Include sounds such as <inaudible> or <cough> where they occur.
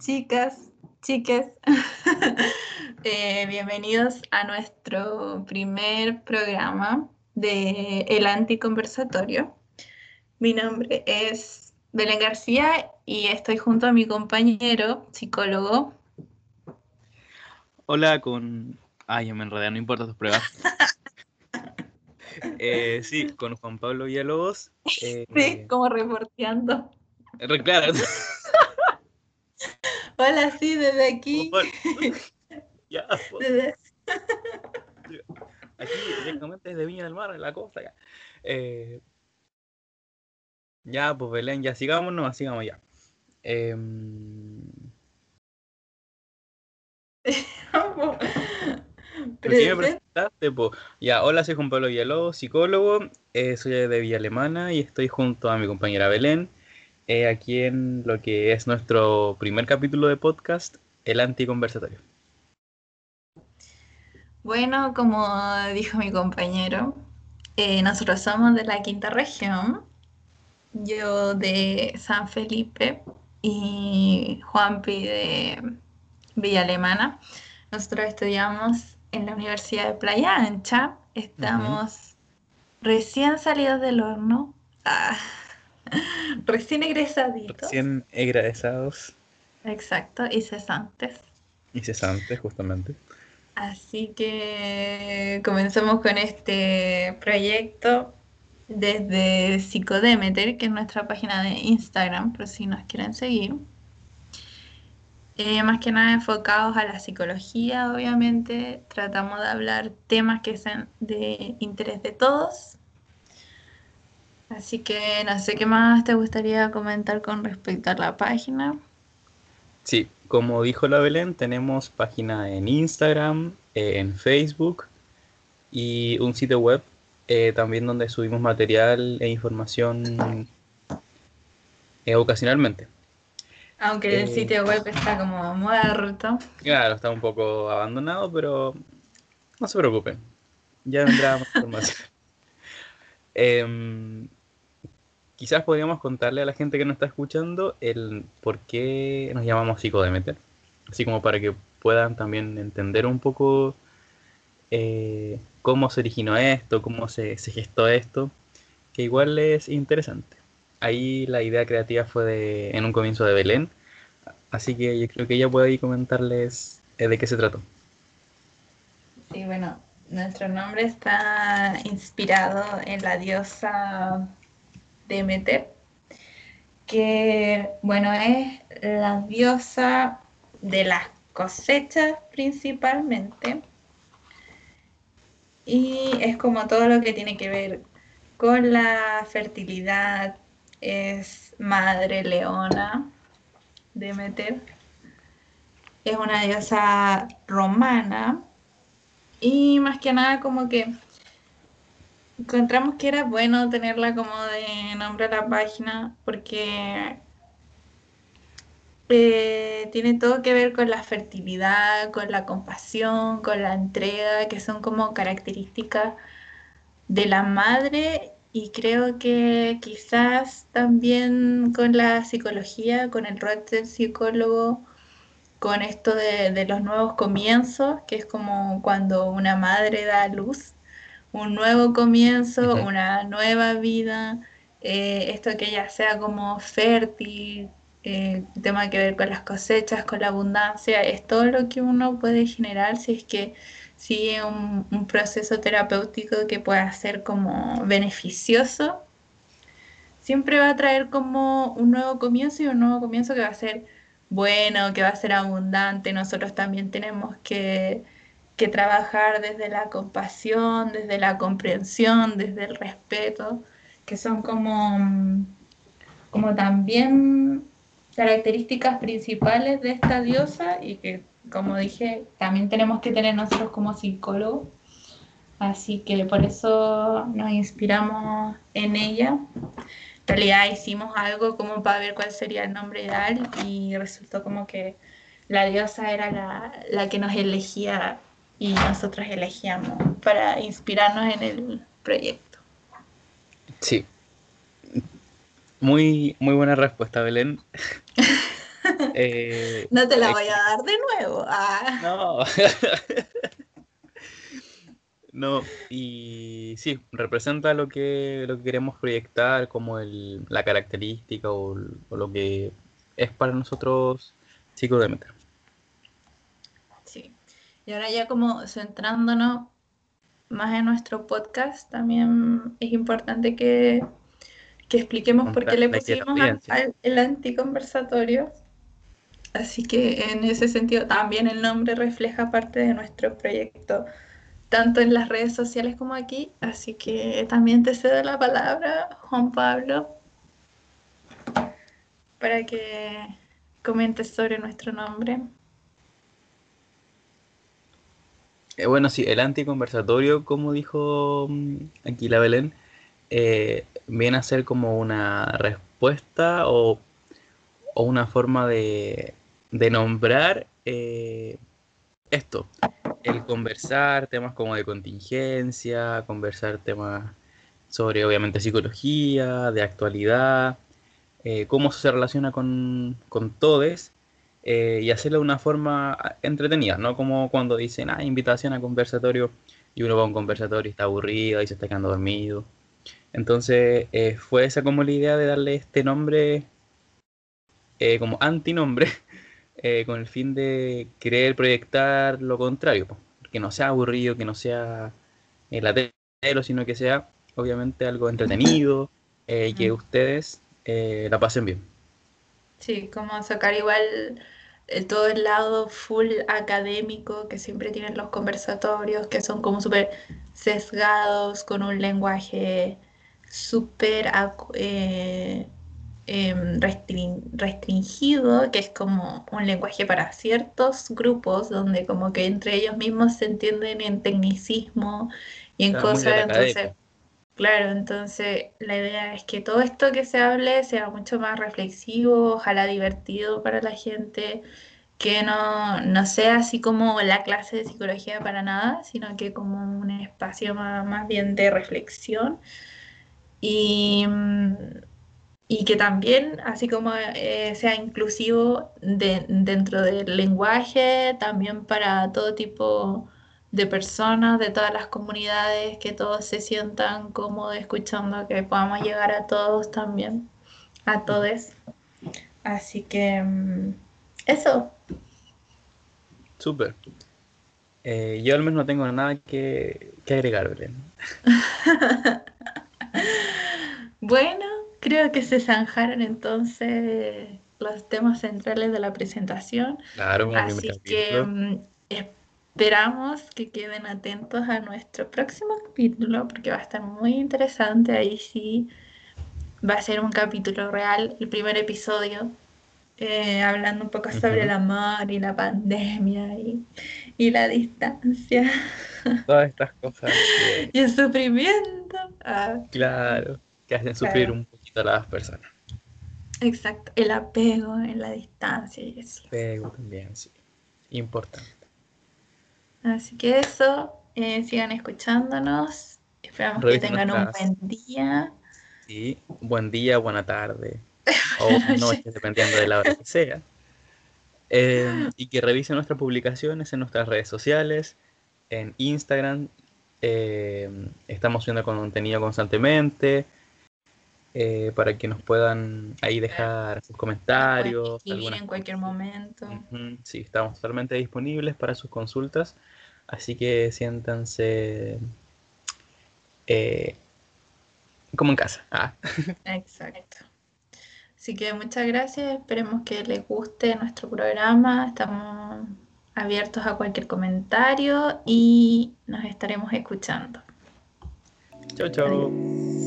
chicas, chiques. <laughs> Eh, bienvenidos a nuestro primer programa de El Anticonversatorio. Mi nombre es Belén García y estoy junto a mi compañero, psicólogo. Hola, con... Ay, yo me enredé, no importa tus pruebas. <laughs> Eh, sí, con Juan Pablo Villalobos. sí, como reporteando. Claro. <laughs> Hola, sí, desde aquí. <laughs> ya, <laughs> pues. Aquí directamente desde Viña del Mar, la cosa ya. Eh, ya, pues Belén, ya sigamos, no, sigamos ya. <laughs> Eh... me presentaste? Pues, ya, hola, soy Juan Pablo Villalobos, psicólogo, eh, soy de Villa Alemana y estoy junto a mi compañera Belén eh, aquí en lo que es nuestro primer capítulo de podcast, El Anticonversatorio. Bueno, como dijo mi compañero, eh, nosotros somos de la quinta región, yo de San Felipe y Juanpi de Villa Alemana. Nosotros estudiamos en la Universidad de Playa Ancha, estamos recién salidos del horno. Ah <laughs> Recién egresaditos. Recién egresados. Exacto, y cesantes. Y cesantes, justamente. Así que comenzamos con este proyecto desde Psicodemeter, que es nuestra página de Instagram, por si nos quieren seguir. Eh, más que nada enfocados a la psicología, obviamente. Tratamos de hablar temas que sean de interés de todos Así que no sé qué más te gustaría comentar con respecto a la página. Sí, como dijo la Belén, tenemos página en Instagram, eh, en Facebook y un sitio web eh, también donde subimos material e información eh, ocasionalmente. Aunque el sitio web está como muerto. Claro, está un poco abandonado, pero no se preocupen. Ya vendrá más <laughs> información. Quizás podríamos contarle a la gente que nos está escuchando el por qué nos llamamos psicodemeter. Así como para que puedan también entender un poco eh, cómo se originó esto, cómo se, gestó esto, que igual es interesante. Ahí la idea creativa fue de, en un comienzo de Belén, así que yo creo que ella puede ahí comentarles eh, de qué se trató. Sí, bueno, nuestro nombre está inspirado en la diosa Demeter, que bueno, es la diosa de las cosechas principalmente. Y es como todo lo que tiene que ver con la fertilidad, es madre leona, Demeter. Es una diosa romana y más que nada como que encontramos que era bueno tenerla como de nombre a la página porque eh, tiene todo que ver con la fertilidad, con la compasión, con la entrega, que son como características de la madre y creo que quizás también con la psicología, con el rol del psicólogo, con esto de, los nuevos comienzos, que es como cuando una madre da luz un nuevo comienzo, una nueva vida, eh, esto que ya sea como fértil, eh, tema que ver con las cosechas, con la abundancia, es todo lo que uno puede generar si es que sigue un, un proceso terapéutico que pueda ser como beneficioso. Siempre va a traer como un nuevo comienzo y un nuevo comienzo que va a ser bueno, que va a ser abundante. Nosotros también tenemos que que trabajar desde la compasión, desde la comprensión, desde el respeto, que son como, como también características principales de esta diosa y que, como dije, también tenemos que tener nosotros como psicólogos. Así que por eso nos inspiramos en ella. En realidad hicimos algo como para ver cuál sería el nombre ideal y resultó como que la diosa era la, la que nos elegía y nosotros elegíamos para inspirarnos en el proyecto. Sí. Muy, muy buena respuesta, Belén. <laughs> Eh, no te la voy a dar de nuevo. Ah. No. <laughs> no, y sí, representa lo que, lo que queremos proyectar como el, la característica o, o lo que es para nosotros Chico Demeter. Sí. Y ahora ya como centrándonos más en nuestro podcast, también es importante que, que expliquemos por qué le pusimos al- el anticonversatorio. Así que en ese sentido también el nombre refleja parte de nuestro proyecto, tanto en las redes sociales como aquí. Así que también te cedo la palabra, Juan Pablo, para que comentes sobre nuestro nombre. Eh, bueno, sí, el anticonversatorio, como dijo mm, aquí la Belén, eh, viene a ser como una respuesta o, una forma de, nombrar eh, esto, el conversar temas como de contingencia, conversar temas sobre obviamente psicología, de actualidad, cómo se relaciona con, con todes eh, y hacerlo de una forma entretenida, no como cuando dicen, ah, invitación a conversatorio y uno va a un conversatorio y está aburrido y se está quedando dormido. Entonces eh, fue esa como la idea de darle este nombre eh, como antinombre <laughs> con el fin de querer proyectar lo contrario, que no sea aburrido, que no sea latero, sino que sea obviamente algo entretenido y que ustedes la pasen bien. Sí, como sacar igual eh, todo el lado full académico que siempre tienen los conversatorios, que son como súper sesgados, con un lenguaje súper eh, em, restrin- restringido, que es como un lenguaje para ciertos grupos, donde como que entre ellos mismos se entienden en tecnicismo y en cosas, entonces... Claro, entonces la idea es que todo esto que se hable sea mucho más reflexivo, ojalá divertido para la gente, que no, no sea así como la clase de psicología para nada, sino que como un espacio más, bien de reflexión. Y, mm, y que también, así como eh, sea inclusivo de- dentro del lenguaje, también para todo tipo de personas, de todas las comunidades, que todos se sientan cómodos escuchando, que podamos llegar a todos también, a todos. Así que mm, eso, Súper. Eh, yo al menos no tengo nada que, que agregar, Belén. <laughs> bueno, creo que se zanjaron entonces los temas centrales de la presentación. Claro, Así que capítulo. Esperamos que queden atentos a nuestro próximo capítulo porque va a estar muy interesante. Ahí sí va a ser un capítulo real, el primer episodio, eh, hablando un poco sobre Ujú. el amor y la pandemia y, y la distancia <laughs> Todas estas cosas que, y el sufrimiento. Ah, claro, que hacen sufrir Claro. un poquito a las personas. exacto, el apego en la distancia y eso. Pero también, sí. Importante. Así que eso, eh, sigan escuchándonos. Esperamos que tengan un buen día. Sí, buen día, buena tarde <laughs> o noches, dependiendo de la hora que sea. Eh, y que revisen nuestras publicaciones en nuestras redes sociales, en Instagram. eh, estamos subiendo contenido constantemente eh, para que nos puedan ahí dejar sus comentarios. escribir en cualquier cosas. momento. Ujú, Sí, estamos totalmente disponibles para sus consultas, así que siéntanse eh, como en casa. Ah, Exacto. Así que muchas gracias. Esperemos que les guste nuestro programa. Estamos abiertos a cualquier comentario y nos estaremos escuchando. chau. Adiós.